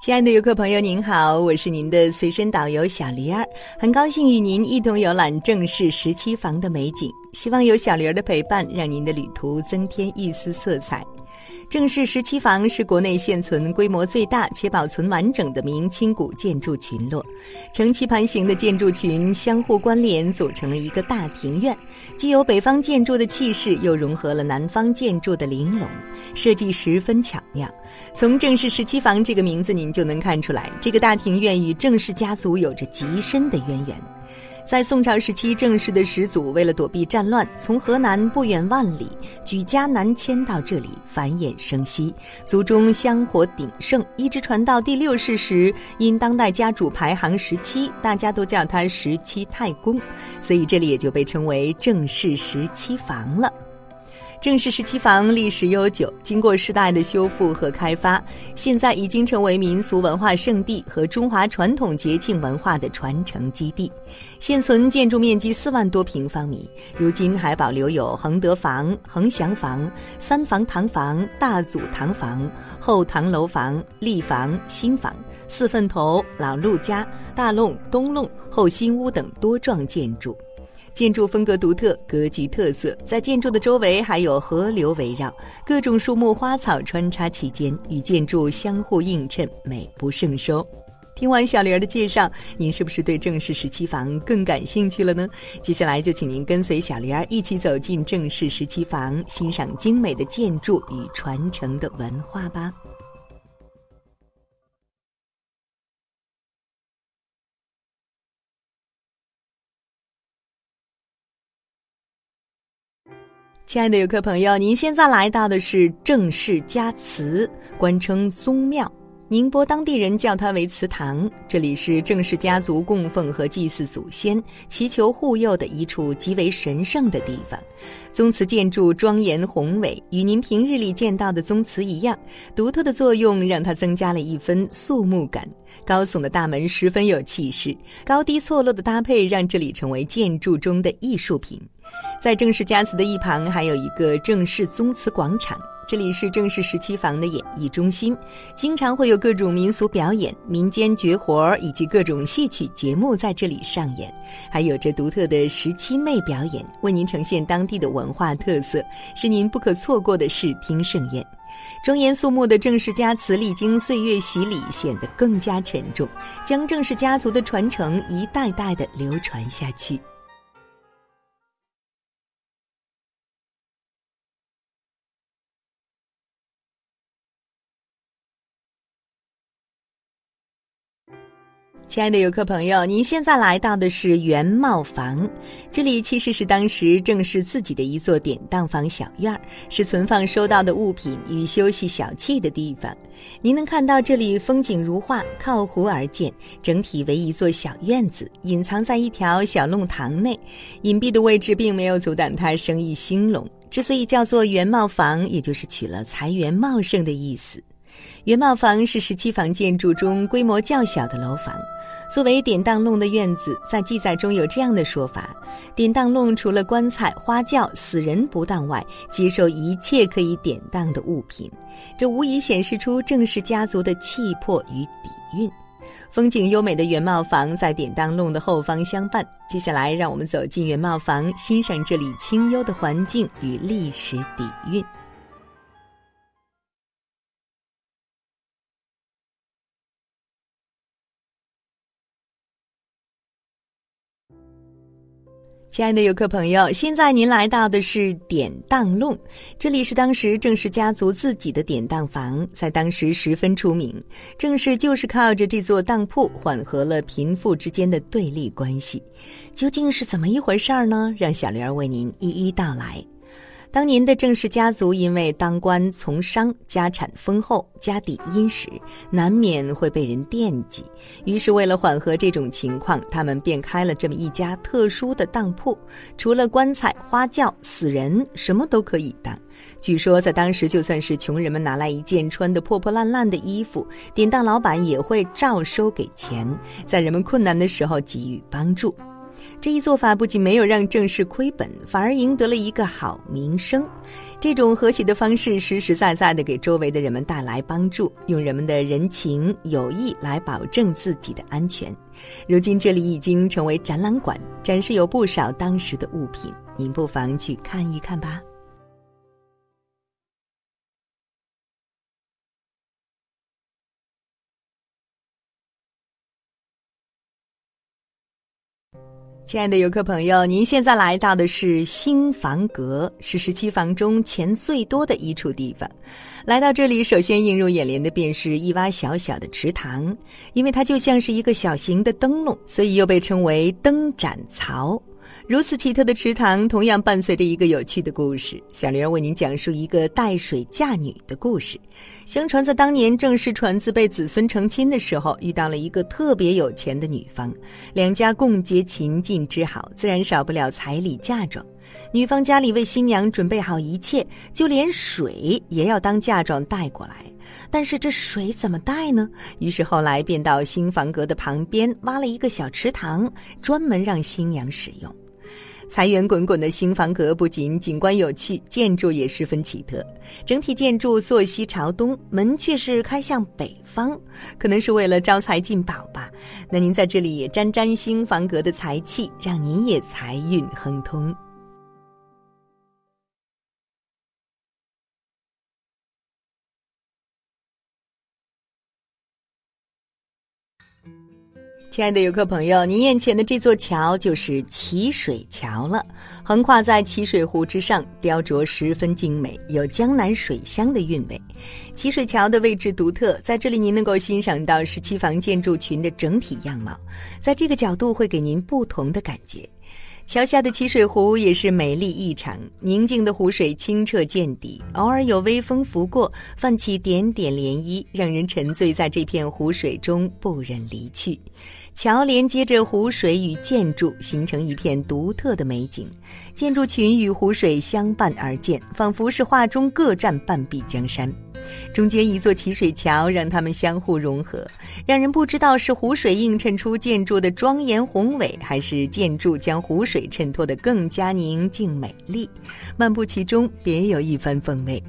亲爱的游客朋友，您好，我是您的随身导游小黎儿，很高兴与您一同游览正式十七房的美景。希望有小黎儿的陪伴，让您的旅途增添一丝色彩。正式十七房是国内现存规模最大且保存完整的明清古建筑群落，呈棋盘形的建筑群相互关联，组成了一个大庭院，既有北方建筑的气势，又融合了南方建筑的玲珑，设计十分巧妙。从正式十七房这个名字，您就能看出来，这个大庭院与正氏家族有着极深的渊源。在宋朝时期，郑氏的始祖为了躲避战乱，从河南不远万里举家南迁到这里，繁衍生息，族中香火鼎盛，一直传到第六世时，因当代家主排行十七，大家都叫他十七太公，所以这里也就被称为郑氏十七房了。正式十七房历史悠久，经过世代的修复和开发，现在已经成为民俗文化圣地和中华传统节庆文化的传承基地。现存建筑面积四万多平方米，如今还保留有恒德房、恒祥房、三房堂房、大祖堂房、后堂楼房、立房、新房、四份头、老陆家、大弄、东弄、后新屋等多幢建筑。建筑风格独特，格局特色，在建筑的周围还有河流围绕，各种树木花草穿插其间，与建筑相互映衬，美不胜收。听完小玲儿的介绍，您是不是对正式十七房更感兴趣了呢？接下来就请您跟随小玲儿一起走进正式十七房，欣赏精美的建筑与传承的文化吧。亲爱的游客朋友，您现在来到的是郑氏家祠，官称宗庙，宁波当地人叫它为祠堂。这里是郑氏家族供奉和祭祀祖先、祈求护佑的一处极为神圣的地方。宗祠建筑庄严宏伟，与您平日里见到的宗祠一样，独特的作用让它增加了一分肃穆感。高耸的大门十分有气势，高低错落的搭配让这里成为建筑中的艺术品。在郑氏家祠的一旁，还有一个郑氏宗祠广场，这里是郑氏十七房的演艺中心，经常会有各种民俗表演、民间绝活以及各种戏曲节目在这里上演，还有着独特的十七妹表演，为您呈现当地的文化特色，是您不可错过的视听盛宴。庄严肃穆的郑氏家祠，历经岁月洗礼，显得更加沉重，将郑氏家族的传承一代代的流传下去。亲爱的游客朋友，您现在来到的是原茂房，这里其实是当时正是自己的一座典当房小院儿，是存放收到的物品与休息小憩的地方。您能看到这里风景如画，靠湖而建，整体为一座小院子，隐藏在一条小弄堂内，隐蔽的位置并没有阻挡它生意兴隆。之所以叫做原茂房，也就是取了财源茂盛的意思。元茂房是十七房建筑中规模较小的楼房。作为典当弄的院子，在记载中有这样的说法：典当弄除了棺材、花轿、死人不当外，接受一切可以典当的物品。这无疑显示出郑氏家族的气魄与底蕴。风景优美的元茂房在典当弄的后方相伴。接下来，让我们走进元茂房，欣赏这里清幽的环境与历史底蕴。亲爱的游客朋友，现在您来到的是典当弄，这里是当时郑氏家族自己的典当房，在当时十分出名。郑氏就是靠着这座当铺缓和了贫富之间的对立关系。究竟是怎么一回事儿呢？让小玲儿为您一一道来。当年的郑氏家族因为当官从商，家产丰厚，家底殷实，难免会被人惦记。于是，为了缓和这种情况，他们便开了这么一家特殊的当铺，除了棺材、花轿、死人，什么都可以当。据说，在当时，就算是穷人们拿来一件穿得破破烂烂的衣服，典当老板也会照收给钱，在人们困难的时候给予帮助。这一做法不仅没有让郑氏亏本，反而赢得了一个好名声。这种和谐的方式，实实在在的给周围的人们带来帮助，用人们的人情友谊来保证自己的安全。如今这里已经成为展览馆，展示有不少当时的物品，您不妨去看一看吧。亲爱的游客朋友，您现在来到的是新房阁，是十七房中钱最多的一处地方。来到这里，首先映入眼帘的便是一洼小小的池塘，因为它就像是一个小型的灯笼，所以又被称为灯盏槽。如此奇特的池塘，同样伴随着一个有趣的故事。小玲儿为您讲述一个带水嫁女的故事。相传在当年郑氏传子辈子孙成亲的时候，遇到了一个特别有钱的女方，两家共结秦晋之好，自然少不了彩礼嫁妆。女方家里为新娘准备好一切，就连水也要当嫁妆带过来。但是这水怎么带呢？于是后来便到新房阁的旁边挖了一个小池塘，专门让新娘使用。财源滚滚的新房阁不仅景观有趣，建筑也十分奇特。整体建筑坐西朝东，门却是开向北方，可能是为了招财进宝吧。那您在这里也沾沾新房阁的财气，让您也财运亨通。亲爱的游客朋友，您眼前的这座桥就是齐水桥了。横跨在齐水湖之上，雕琢十分精美，有江南水乡的韵味。齐水桥的位置独特，在这里您能够欣赏到十七房建筑群的整体样貌，在这个角度会给您不同的感觉。桥下的齐水湖也是美丽异常，宁静的湖水清澈见底，偶尔有微风拂过，泛起点点涟漪，让人沉醉在这片湖水中不忍离去。桥连接着湖水与建筑，形成一片独特的美景。建筑群与湖水相伴而建，仿佛是画中各占半壁江山。中间一座齐水桥，让它们相互融合，让人不知道是湖水映衬出建筑的庄严宏伟，还是建筑将湖水衬托得更加宁静美丽。漫步其中，别有一番风味。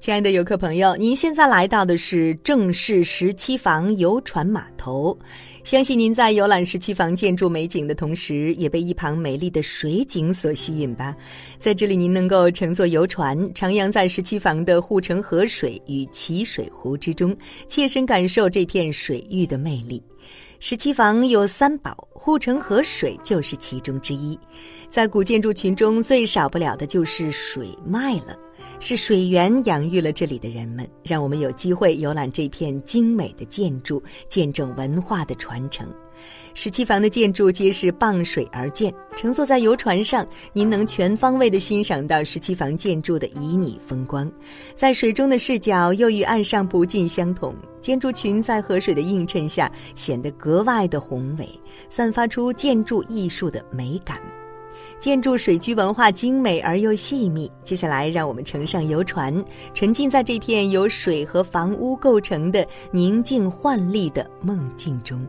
亲爱的游客朋友，您现在来到的是正式十七房游船码头。相信您在游览十七房建筑美景的同时，也被一旁美丽的水景所吸引吧？在这里，您能够乘坐游船，徜徉在十七房的护城河水与齐水湖之中，切身感受这片水域的魅力。十七房有三宝，护城河水就是其中之一。在古建筑群中最少不了的就是水脉了。是水源养育了这里的人们，让我们有机会游览这片精美的建筑，见证文化的传承。十七房的建筑皆是傍水而建，乘坐在游船上，您能全方位地欣赏到十七房建筑的旖旎风光。在水中的视角又与岸上不尽相同，建筑群在河水的映衬下显得格外的宏伟，散发出建筑艺术的美感。建筑水居文化精美而又细密。接下来，让我们乘上游船，沉浸在这片由水和房屋构成的宁静幻丽的梦境中。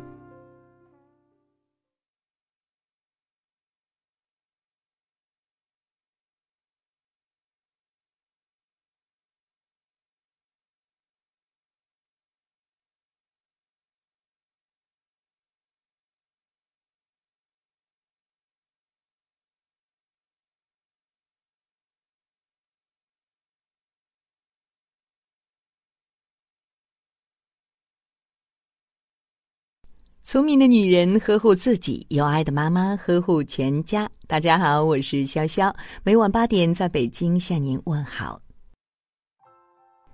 聪明的女人呵护自己，有爱的妈妈呵护全家。大家好，我是潇潇，每晚八点在北京向您问好。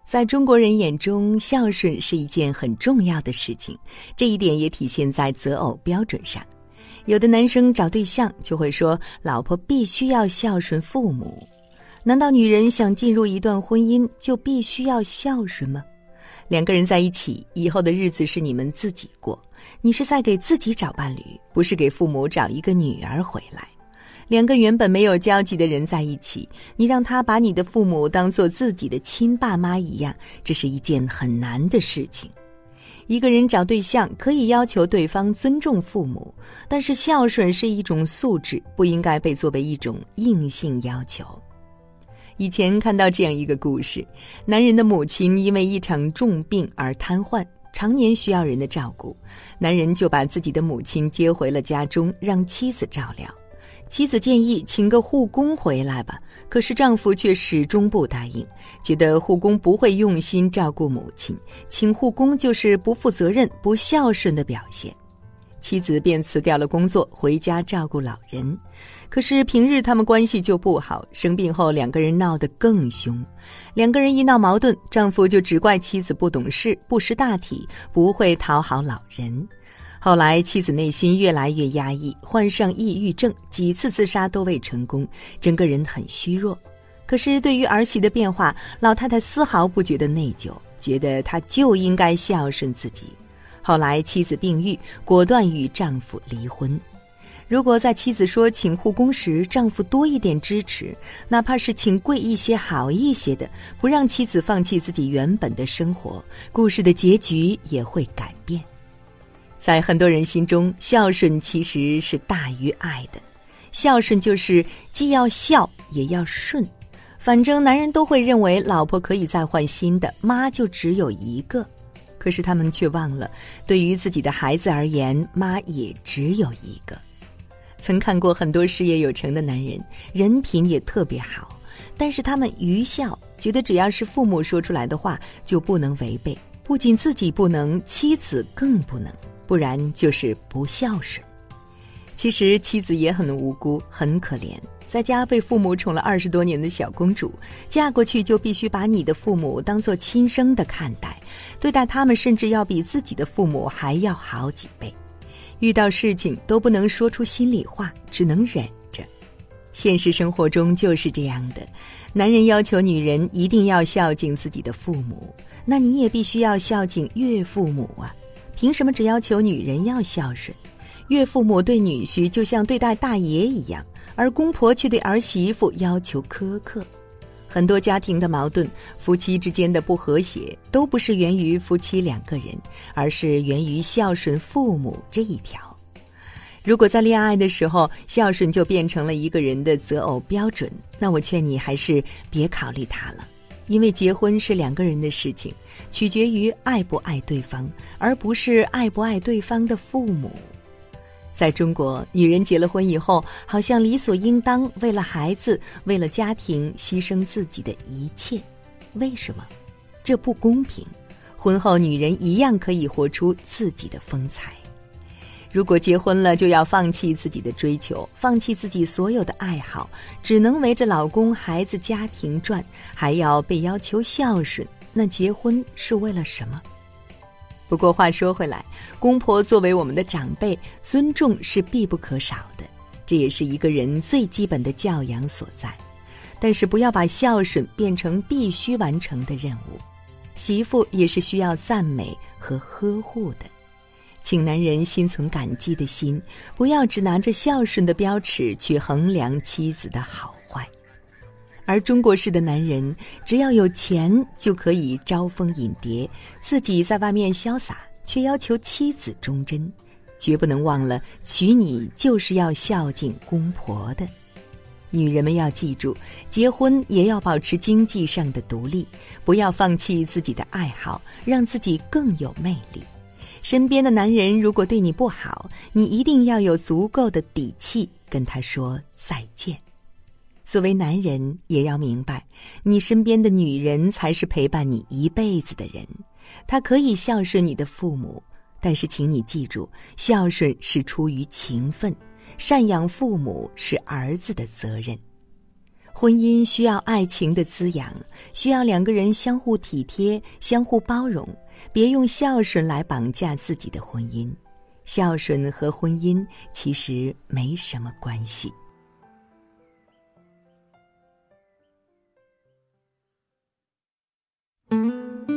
在中国人眼中，孝顺是一件很重要的事情，这一点也体现在择偶标准上。有的男生找对象就会说，老婆必须要孝顺父母。难道女人想进入一段婚姻就必须要孝顺吗？两个人在一起以后的日子是你们自己过。你是在给自己找伴侣，不是给父母找一个女儿回来。两个原本没有交集的人在一起，你让他把你的父母当做自己的亲爸妈一样，这是一件很难的事情。一个人找对象可以要求对方尊重父母，但是孝顺是一种素质，不应该被作为一种硬性要求。以前看到这样一个故事：男人的母亲因为一场重病而瘫痪，常年需要人的照顾，男人就把自己的母亲接回了家中，让妻子照料。妻子建议请个护工回来吧。可是丈夫却始终不答应，觉得护工不会用心照顾母亲，请护工就是不负责任、不孝顺的表现。妻子便辞掉了工作，回家照顾老人。可是平日他们关系就不好，生病后两个人闹得更凶。两个人一闹矛盾，丈夫就只怪妻子不懂事、不识大体，不会讨好老人。后来，妻子内心越来越压抑，患上抑郁症，几次自杀都未成功，整个人很虚弱。可是，对于儿媳的变化，老太太丝毫不觉得内疚，觉得她就应该孝顺自己。后来，妻子病愈，果断与丈夫离婚。如果在妻子说请护工时，丈夫多一点支持，哪怕是请贵一些、好一些的，不让妻子放弃自己原本的生活，故事的结局也会改变。在很多人心中，孝顺其实是大于爱的。孝顺就是既要孝也要顺，反正男人都会认为老婆可以再换新的，妈就只有一个。可是他们却忘了，对于自己的孩子而言，妈也只有一个。曾看过很多事业有成的男人，人品也特别好，但是他们愚孝，觉得只要是父母说出来的话就不能违背，不仅自己不能，妻子更不能。不然就是不孝顺。其实妻子也很无辜，很可怜，在家被父母宠了二十多年的小公主，嫁过去就必须把你的父母当做亲生的看待，对待他们甚至要比自己的父母还要好几倍。遇到事情都不能说出心里话，只能忍着。现实生活中就是这样的，男人要求女人一定要孝敬自己的父母，那你也必须要孝敬岳父母啊。凭什么只要求女人要孝顺？岳父母对女婿就像对待大爷一样，而公婆却对儿媳妇要求苛刻。很多家庭的矛盾，夫妻之间的不和谐，都不是源于夫妻两个人，而是源于孝顺父母这一条。如果在恋爱的时候，孝顺就变成了一个人的择偶标准，那我劝你还是别考虑他了。因为结婚是两个人的事情，取决于爱不爱对方，而不是爱不爱对方的父母。在中国，女人结了婚以后，好像理所应当为了孩子、为了家庭牺牲自己的一切。为什么？这不公平。婚后，女人一样可以活出自己的风采。如果结婚了就要放弃自己的追求，放弃自己所有的爱好，只能围着老公、孩子、家庭转，还要被要求孝顺，那结婚是为了什么？不过话说回来，公婆作为我们的长辈，尊重是必不可少的，这也是一个人最基本的教养所在。但是不要把孝顺变成必须完成的任务，媳妇也是需要赞美和呵护的。请男人心存感激的心，不要只拿着孝顺的标尺去衡量妻子的好坏。而中国式的男人，只要有钱就可以招蜂引蝶，自己在外面潇洒，却要求妻子忠贞，绝不能忘了娶你就是要孝敬公婆的。女人们要记住，结婚也要保持经济上的独立，不要放弃自己的爱好，让自己更有魅力。身边的男人如果对你不好，你一定要有足够的底气跟他说再见。作为男人，也要明白，你身边的女人才是陪伴你一辈子的人。她可以孝顺你的父母，但是请你记住，孝顺是出于情分，赡养父母是儿子的责任。婚姻需要爱情的滋养，需要两个人相互体贴、相互包容。别用孝顺来绑架自己的婚姻，孝顺和婚姻其实没什么关系。伤。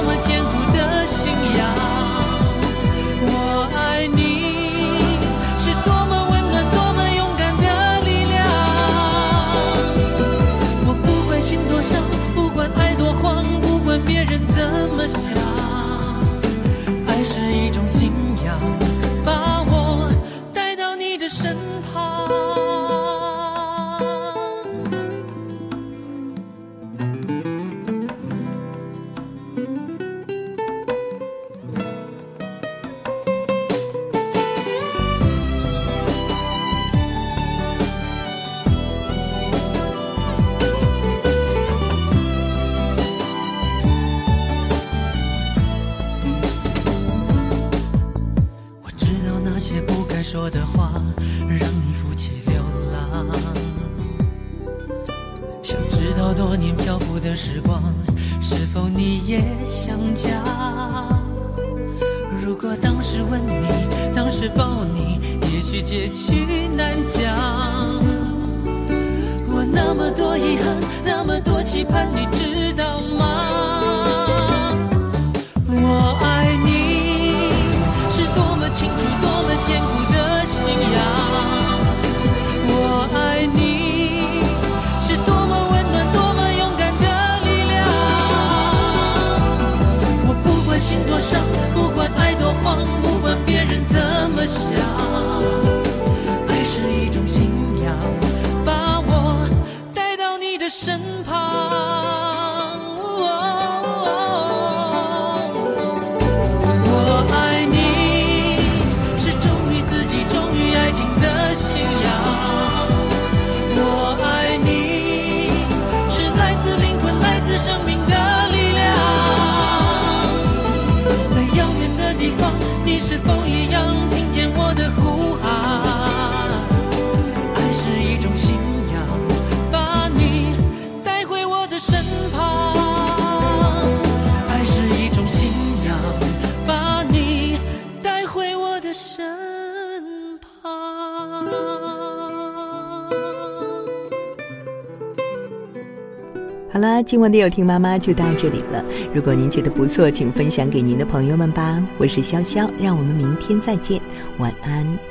身旁。漂浮的时光，是否你也想家？如果当时吻你，当时抱你，也许结局难讲。我那么多遗憾，那么多期盼，你知道吗？我爱伤，不管爱多慌，不管别人怎么想，信仰，把你带回我的身旁。爱是一种信仰，把你带回我的身旁。好啦，今晚的有听妈妈就到这里了。如果您觉得不错，请分享给您的朋友们吧。我是潇潇，让我们明天再见，晚安。